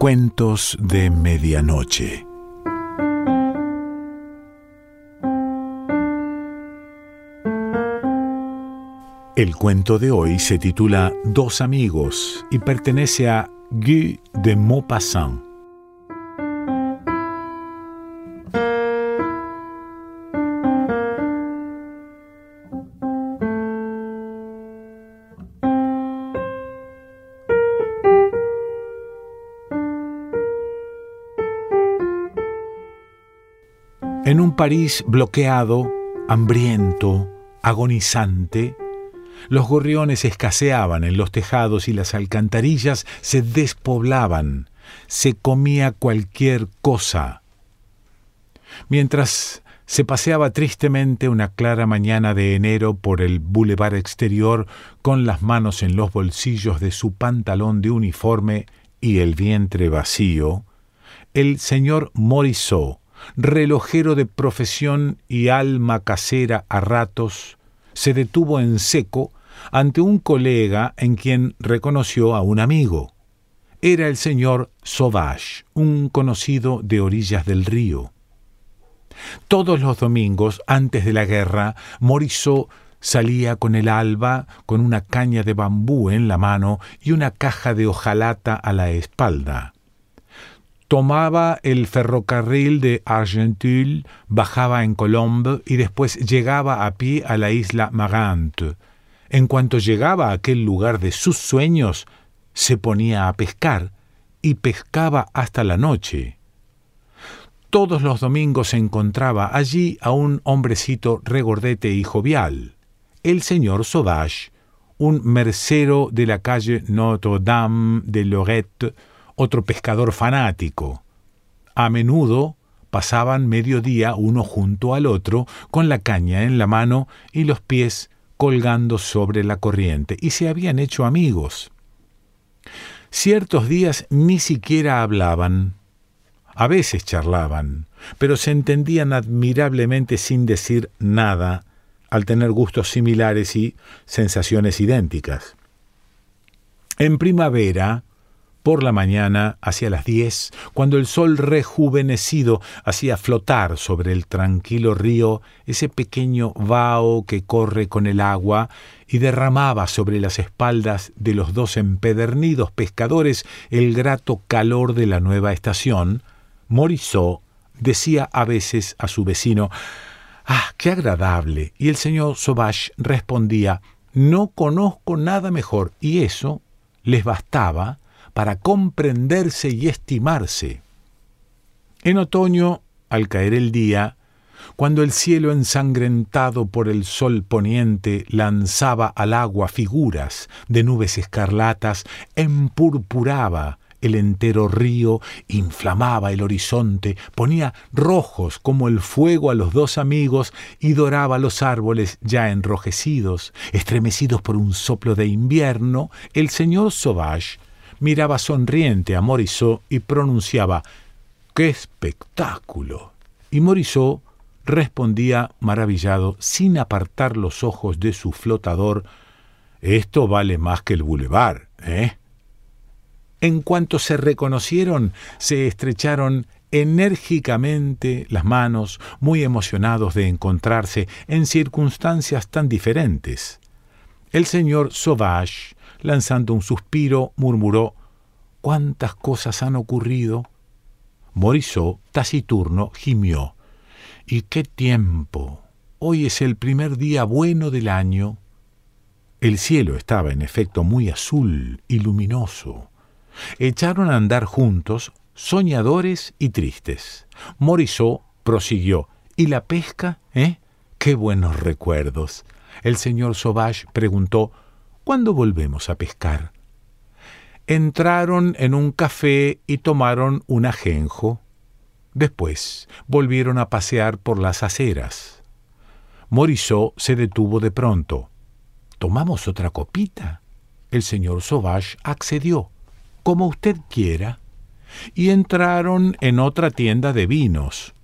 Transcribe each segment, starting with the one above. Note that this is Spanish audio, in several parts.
Cuentos de Medianoche. El cuento de hoy se titula Dos amigos y pertenece a Guy de Maupassant. En un París bloqueado, hambriento, agonizante, los gorriones escaseaban en los tejados y las alcantarillas se despoblaban, se comía cualquier cosa. Mientras se paseaba tristemente una clara mañana de enero por el bulevar exterior con las manos en los bolsillos de su pantalón de uniforme y el vientre vacío, el señor Morisot, relojero de profesión y alma casera a ratos, se detuvo en seco ante un colega en quien reconoció a un amigo. Era el señor Sauvage, un conocido de orillas del río. Todos los domingos, antes de la guerra, Morisot salía con el alba, con una caña de bambú en la mano y una caja de hojalata a la espalda tomaba el ferrocarril de Argenteuil, bajaba en Colombe y después llegaba a pie a la isla Marante. En cuanto llegaba a aquel lugar de sus sueños, se ponía a pescar y pescaba hasta la noche. Todos los domingos encontraba allí a un hombrecito regordete y jovial, el señor Sauvage, un mercero de la calle Notre-Dame de Lorette, otro pescador fanático. A menudo pasaban mediodía uno junto al otro, con la caña en la mano y los pies colgando sobre la corriente, y se habían hecho amigos. Ciertos días ni siquiera hablaban, a veces charlaban, pero se entendían admirablemente sin decir nada, al tener gustos similares y sensaciones idénticas. En primavera, por la mañana, hacia las diez, cuando el sol rejuvenecido hacía flotar sobre el tranquilo río ese pequeño vaho que corre con el agua y derramaba sobre las espaldas de los dos empedernidos pescadores el grato calor de la nueva estación, Morisot decía a veces a su vecino Ah, qué agradable. Y el señor Sauvage respondía No conozco nada mejor, y eso les bastaba para comprenderse y estimarse. En otoño, al caer el día, cuando el cielo ensangrentado por el sol poniente lanzaba al agua figuras de nubes escarlatas, empurpuraba el entero río, inflamaba el horizonte, ponía rojos como el fuego a los dos amigos y doraba los árboles ya enrojecidos, estremecidos por un soplo de invierno, el señor Sauvage miraba sonriente a Morisot y pronunciaba ¡Qué espectáculo! Y Morisot respondía maravillado, sin apartar los ojos de su flotador Esto vale más que el bulevar, ¿eh? En cuanto se reconocieron, se estrecharon enérgicamente las manos, muy emocionados de encontrarse en circunstancias tan diferentes. El señor Sauvage lanzando un suspiro, murmuró ¿Cuántas cosas han ocurrido? Morisot, taciturno, gimió. ¿Y qué tiempo? Hoy es el primer día bueno del año. El cielo estaba en efecto muy azul y luminoso. Echaron a andar juntos, soñadores y tristes. Morisot prosiguió. ¿Y la pesca? ¿Eh? ¡Qué buenos recuerdos! El señor Sauvage preguntó ¿Cuándo volvemos a pescar? Entraron en un café y tomaron un ajenjo. Después volvieron a pasear por las aceras. Morisot se detuvo de pronto. ¿Tomamos otra copita? El señor Sauvage accedió. Como usted quiera. Y entraron en otra tienda de vinos.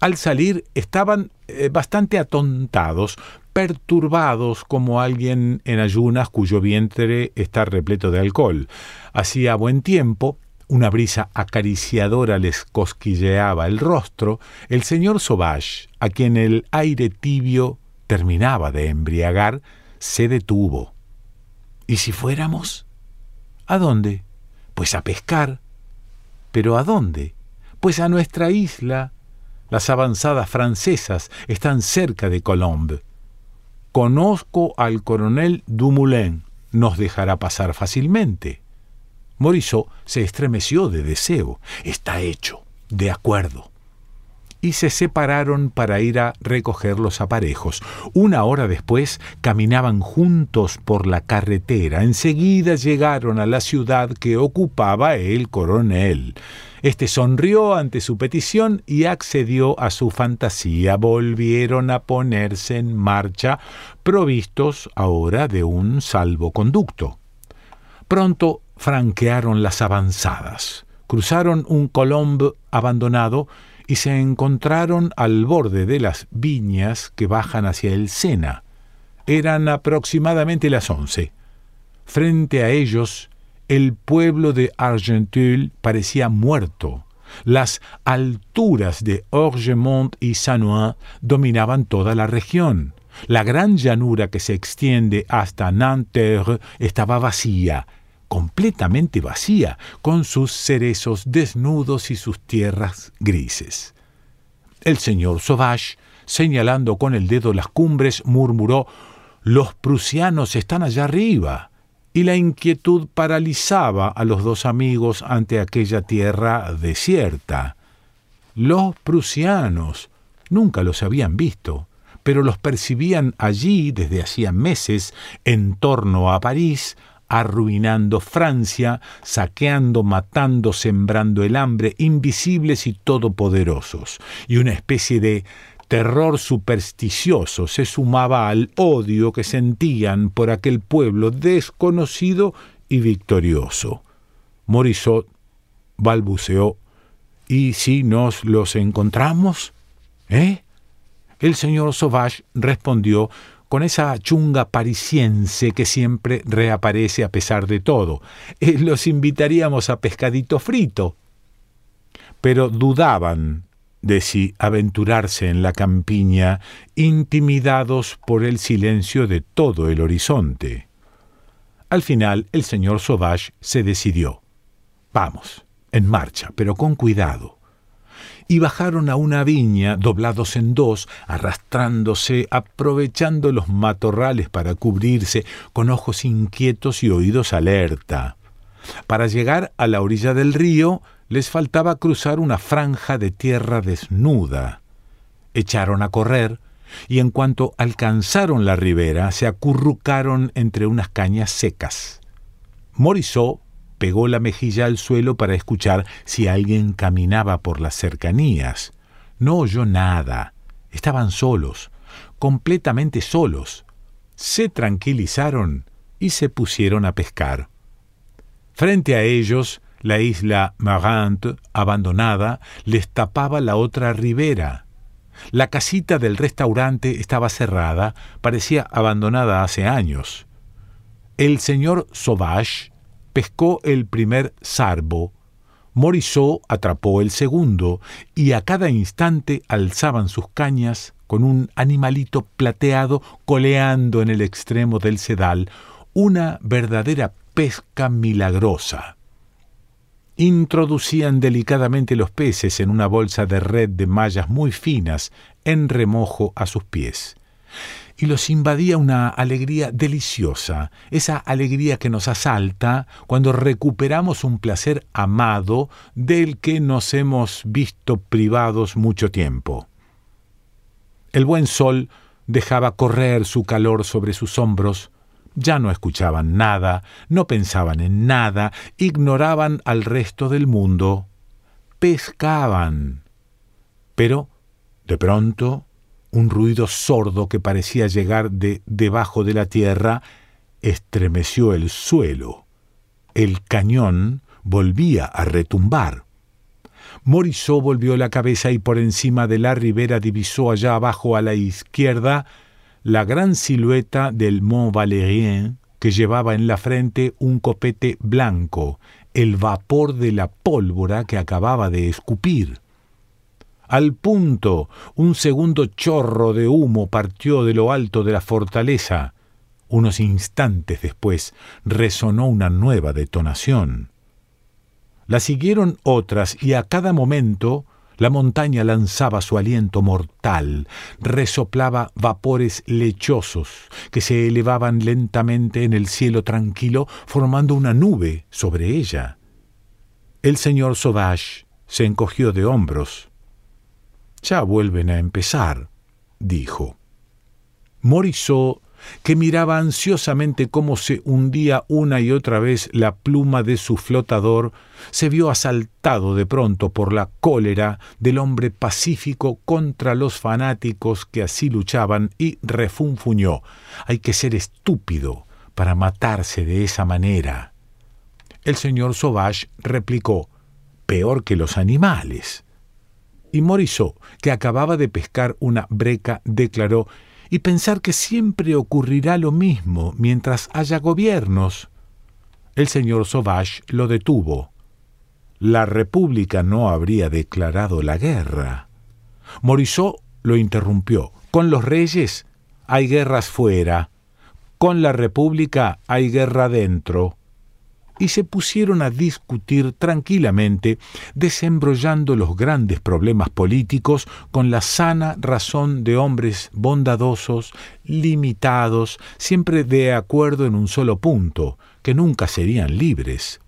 Al salir estaban eh, bastante atontados, perturbados como alguien en ayunas cuyo vientre está repleto de alcohol. Hacía buen tiempo, una brisa acariciadora les cosquilleaba el rostro, el señor Sauvage, a quien el aire tibio terminaba de embriagar, se detuvo. ¿Y si fuéramos? ¿A dónde? Pues a pescar. ¿Pero a dónde? Pues a nuestra isla. Las avanzadas francesas están cerca de Colombe. Conozco al coronel Dumoulin. Nos dejará pasar fácilmente. Morisot se estremeció de deseo. Está hecho. De acuerdo. Y se separaron para ir a recoger los aparejos. Una hora después caminaban juntos por la carretera. Enseguida llegaron a la ciudad que ocupaba el coronel. Este sonrió ante su petición y accedió a su fantasía. Volvieron a ponerse en marcha, provistos ahora de un salvoconducto. Pronto franquearon las avanzadas, cruzaron un colombo abandonado y se encontraron al borde de las viñas que bajan hacia el Sena. Eran aproximadamente las once. Frente a ellos, el pueblo de Argenteuil parecía muerto. Las alturas de Orgemont y Sanois dominaban toda la región. La gran llanura que se extiende hasta Nanterre estaba vacía, completamente vacía, con sus cerezos desnudos y sus tierras grises. El señor Sauvage, señalando con el dedo las cumbres, murmuró Los prusianos están allá arriba. Y la inquietud paralizaba a los dos amigos ante aquella tierra desierta. Los prusianos nunca los habían visto, pero los percibían allí desde hacía meses en torno a París, arruinando Francia, saqueando, matando, sembrando el hambre, invisibles y todopoderosos, y una especie de terror supersticioso se sumaba al odio que sentían por aquel pueblo desconocido y victorioso. Morisot balbuceó ¿Y si nos los encontramos? ¿Eh? El señor Sauvage respondió con esa chunga parisiense que siempre reaparece a pesar de todo. Eh, los invitaríamos a pescadito frito. Pero dudaban de si aventurarse en la campiña, intimidados por el silencio de todo el horizonte. Al final el señor Sauvage se decidió. Vamos, en marcha, pero con cuidado y bajaron a una viña doblados en dos, arrastrándose, aprovechando los matorrales para cubrirse, con ojos inquietos y oídos alerta. Para llegar a la orilla del río les faltaba cruzar una franja de tierra desnuda. Echaron a correr, y en cuanto alcanzaron la ribera se acurrucaron entre unas cañas secas. Morisot pegó la mejilla al suelo para escuchar si alguien caminaba por las cercanías. No oyó nada. Estaban solos, completamente solos. Se tranquilizaron y se pusieron a pescar. Frente a ellos, la isla Marante, abandonada, les tapaba la otra ribera. La casita del restaurante estaba cerrada, parecía abandonada hace años. El señor Sauvage pescó el primer sarbo, Morisot atrapó el segundo, y a cada instante alzaban sus cañas con un animalito plateado coleando en el extremo del sedal, una verdadera pesca milagrosa. Introducían delicadamente los peces en una bolsa de red de mallas muy finas en remojo a sus pies y los invadía una alegría deliciosa, esa alegría que nos asalta cuando recuperamos un placer amado del que nos hemos visto privados mucho tiempo. El buen sol dejaba correr su calor sobre sus hombros, ya no escuchaban nada, no pensaban en nada, ignoraban al resto del mundo, pescaban. Pero, de pronto, un ruido sordo que parecía llegar de debajo de la tierra estremeció el suelo. El cañón volvía a retumbar. Morisot volvió la cabeza y por encima de la ribera divisó allá abajo a la izquierda la gran silueta del Mont Valérien que llevaba en la frente un copete blanco, el vapor de la pólvora que acababa de escupir. Al punto, un segundo chorro de humo partió de lo alto de la fortaleza. Unos instantes después resonó una nueva detonación. La siguieron otras y a cada momento la montaña lanzaba su aliento mortal, resoplaba vapores lechosos que se elevaban lentamente en el cielo tranquilo, formando una nube sobre ella. El señor Sauvage se encogió de hombros. Ya vuelven a empezar, dijo. Morisot que miraba ansiosamente cómo se hundía una y otra vez la pluma de su flotador, se vio asaltado de pronto por la cólera del hombre pacífico contra los fanáticos que así luchaban y refunfuñó. Hay que ser estúpido para matarse de esa manera. El señor Sauvage replicó, peor que los animales. Y Morisot, que acababa de pescar una breca, declaró y pensar que siempre ocurrirá lo mismo mientras haya gobiernos. El señor Sauvage lo detuvo. La República no habría declarado la guerra. Morisot lo interrumpió. Con los reyes hay guerras fuera. Con la República hay guerra dentro y se pusieron a discutir tranquilamente, desembrollando los grandes problemas políticos con la sana razón de hombres bondadosos, limitados, siempre de acuerdo en un solo punto, que nunca serían libres.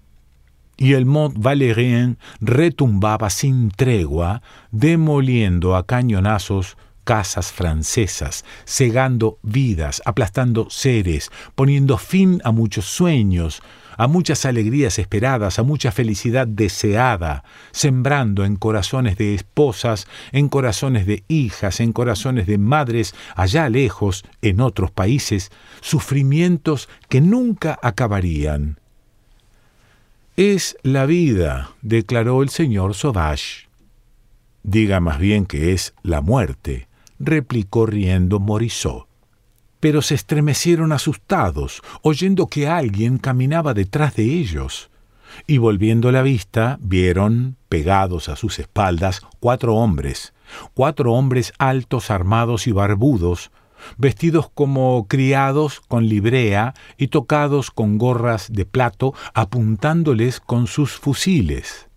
Y el Mont Valérien retumbaba sin tregua, demoliendo a cañonazos casas francesas, cegando vidas, aplastando seres, poniendo fin a muchos sueños, a muchas alegrías esperadas, a mucha felicidad deseada, sembrando en corazones de esposas, en corazones de hijas, en corazones de madres allá lejos, en otros países, sufrimientos que nunca acabarían. Es la vida, declaró el señor Sauvage. Diga más bien que es la muerte, replicó riendo Morisot pero se estremecieron asustados, oyendo que alguien caminaba detrás de ellos. Y volviendo la vista, vieron, pegados a sus espaldas, cuatro hombres, cuatro hombres altos, armados y barbudos, vestidos como criados con librea y tocados con gorras de plato, apuntándoles con sus fusiles.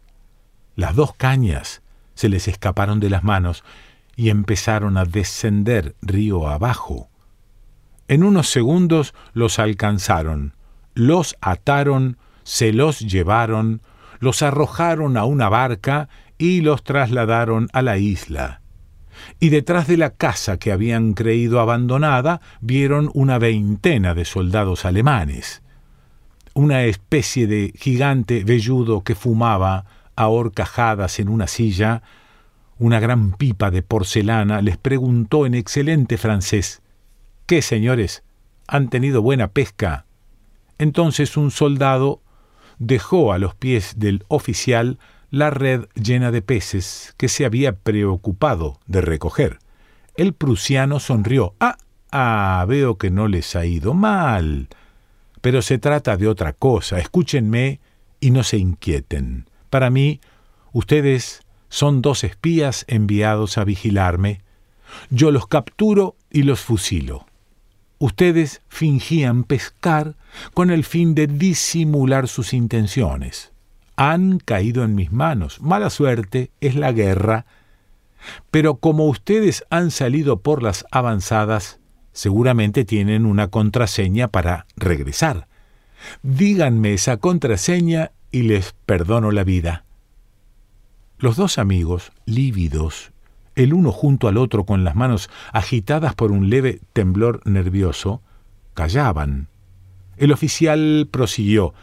Las dos cañas se les escaparon de las manos y empezaron a descender río abajo. En unos segundos los alcanzaron, los ataron, se los llevaron, los arrojaron a una barca y los trasladaron a la isla. Y detrás de la casa que habían creído abandonada vieron una veintena de soldados alemanes. Una especie de gigante velludo que fumaba a horcajadas en una silla, una gran pipa de porcelana, les preguntó en excelente francés ¿Qué, señores? ¿Han tenido buena pesca? Entonces un soldado dejó a los pies del oficial la red llena de peces que se había preocupado de recoger. El prusiano sonrió. Ah, ah, veo que no les ha ido mal. Pero se trata de otra cosa. Escúchenme y no se inquieten. Para mí, ustedes son dos espías enviados a vigilarme. Yo los capturo y los fusilo. Ustedes fingían pescar con el fin de disimular sus intenciones. Han caído en mis manos. Mala suerte es la guerra. Pero como ustedes han salido por las avanzadas, seguramente tienen una contraseña para regresar. Díganme esa contraseña y les perdono la vida. Los dos amigos, lívidos el uno junto al otro con las manos agitadas por un leve temblor nervioso, callaban. El oficial prosiguió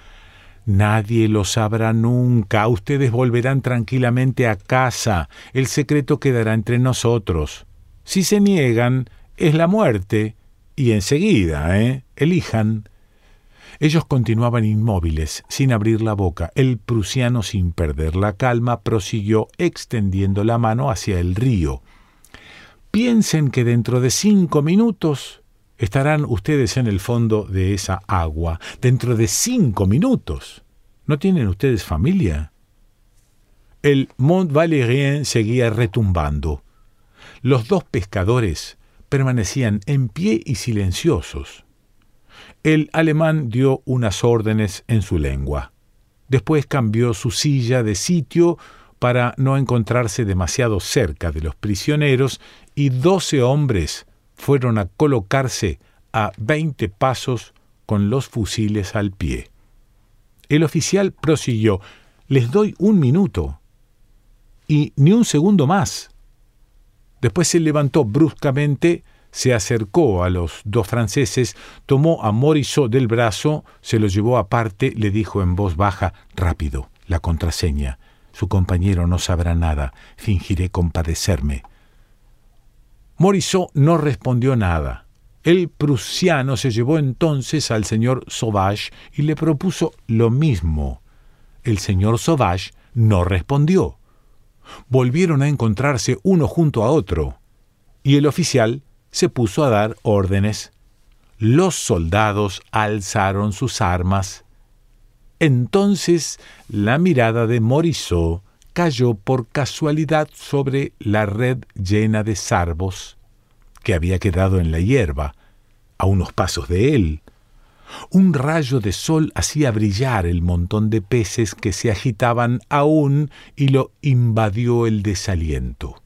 Nadie lo sabrá nunca. Ustedes volverán tranquilamente a casa. El secreto quedará entre nosotros. Si se niegan, es la muerte. Y enseguida, ¿eh? Elijan. Ellos continuaban inmóviles, sin abrir la boca. El prusiano, sin perder la calma, prosiguió extendiendo la mano hacia el río. Piensen que dentro de cinco minutos Estarán ustedes en el fondo de esa agua dentro de cinco minutos. ¿No tienen ustedes familia? El Mont Valérien seguía retumbando. Los dos pescadores permanecían en pie y silenciosos. El alemán dio unas órdenes en su lengua. Después cambió su silla de sitio para no encontrarse demasiado cerca de los prisioneros y doce hombres fueron a colocarse a veinte pasos con los fusiles al pie. El oficial prosiguió Les doy un minuto. Y ni un segundo más. Después se levantó bruscamente, se acercó a los dos franceses, tomó a Morisot del brazo, se lo llevó aparte, le dijo en voz baja Rápido, la contraseña. Su compañero no sabrá nada. Fingiré compadecerme. Morisot no respondió nada. El prusiano se llevó entonces al señor Sauvage y le propuso lo mismo. El señor Sauvage no respondió. Volvieron a encontrarse uno junto a otro, y el oficial se puso a dar órdenes. Los soldados alzaron sus armas entonces la mirada de Morisot cayó por casualidad sobre la red llena de sarvos que había quedado en la hierba, a unos pasos de él. Un rayo de sol hacía brillar el montón de peces que se agitaban aún y lo invadió el desaliento.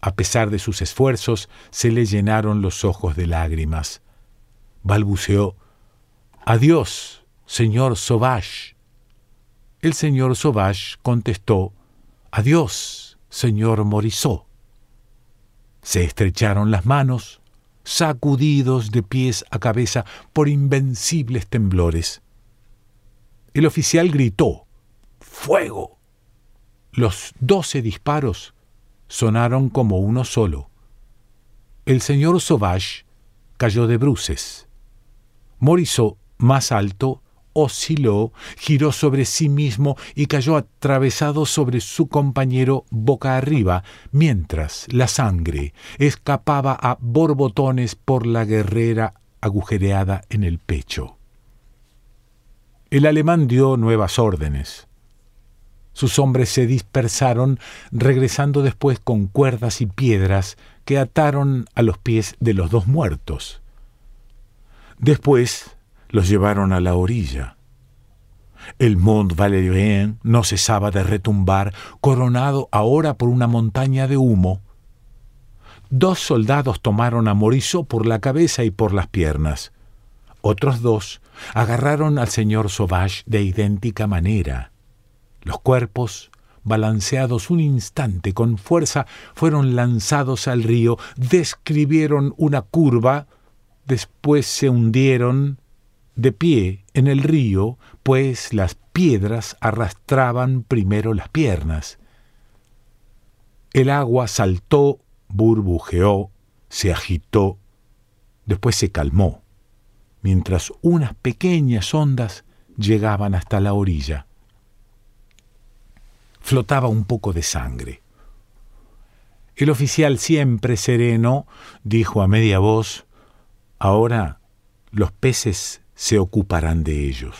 A pesar de sus esfuerzos, se le llenaron los ojos de lágrimas. Balbuceó Adiós, señor Sauvage. El señor Sauvage contestó, Adiós, señor Morisot. Se estrecharon las manos, sacudidos de pies a cabeza por invencibles temblores. El oficial gritó, ¡Fuego! Los doce disparos sonaron como uno solo. El señor Sauvage cayó de bruces. Morisot, más alto, osciló, giró sobre sí mismo y cayó atravesado sobre su compañero boca arriba, mientras la sangre escapaba a borbotones por la guerrera agujereada en el pecho. El alemán dio nuevas órdenes. Sus hombres se dispersaron, regresando después con cuerdas y piedras que ataron a los pies de los dos muertos. Después los llevaron a la orilla. El Mont Valérien no cesaba de retumbar, coronado ahora por una montaña de humo. Dos soldados tomaron a Morisot por la cabeza y por las piernas. Otros dos agarraron al señor Sauvage de idéntica manera. Los cuerpos, balanceados un instante con fuerza, fueron lanzados al río, describieron una curva, después se hundieron de pie en el río, pues las piedras arrastraban primero las piernas. El agua saltó, burbujeó, se agitó, después se calmó, mientras unas pequeñas ondas llegaban hasta la orilla. Flotaba un poco de sangre. El oficial siempre sereno dijo a media voz, Ahora los peces se ocuparán de ellos.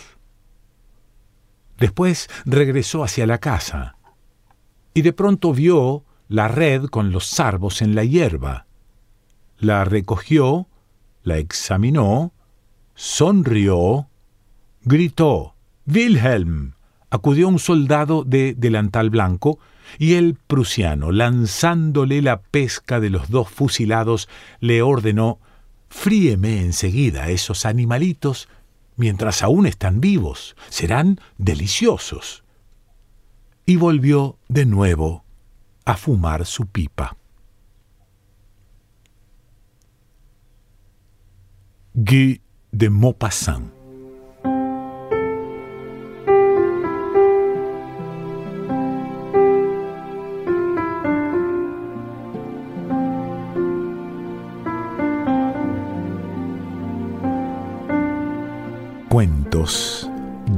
Después regresó hacia la casa y de pronto vio la red con los sarvos en la hierba. La recogió, la examinó, sonrió, gritó Wilhelm. Acudió un soldado de delantal blanco y el prusiano, lanzándole la pesca de los dos fusilados, le ordenó Fríeme enseguida esos animalitos mientras aún están vivos. Serán deliciosos. Y volvió de nuevo a fumar su pipa. Guy de Maupassant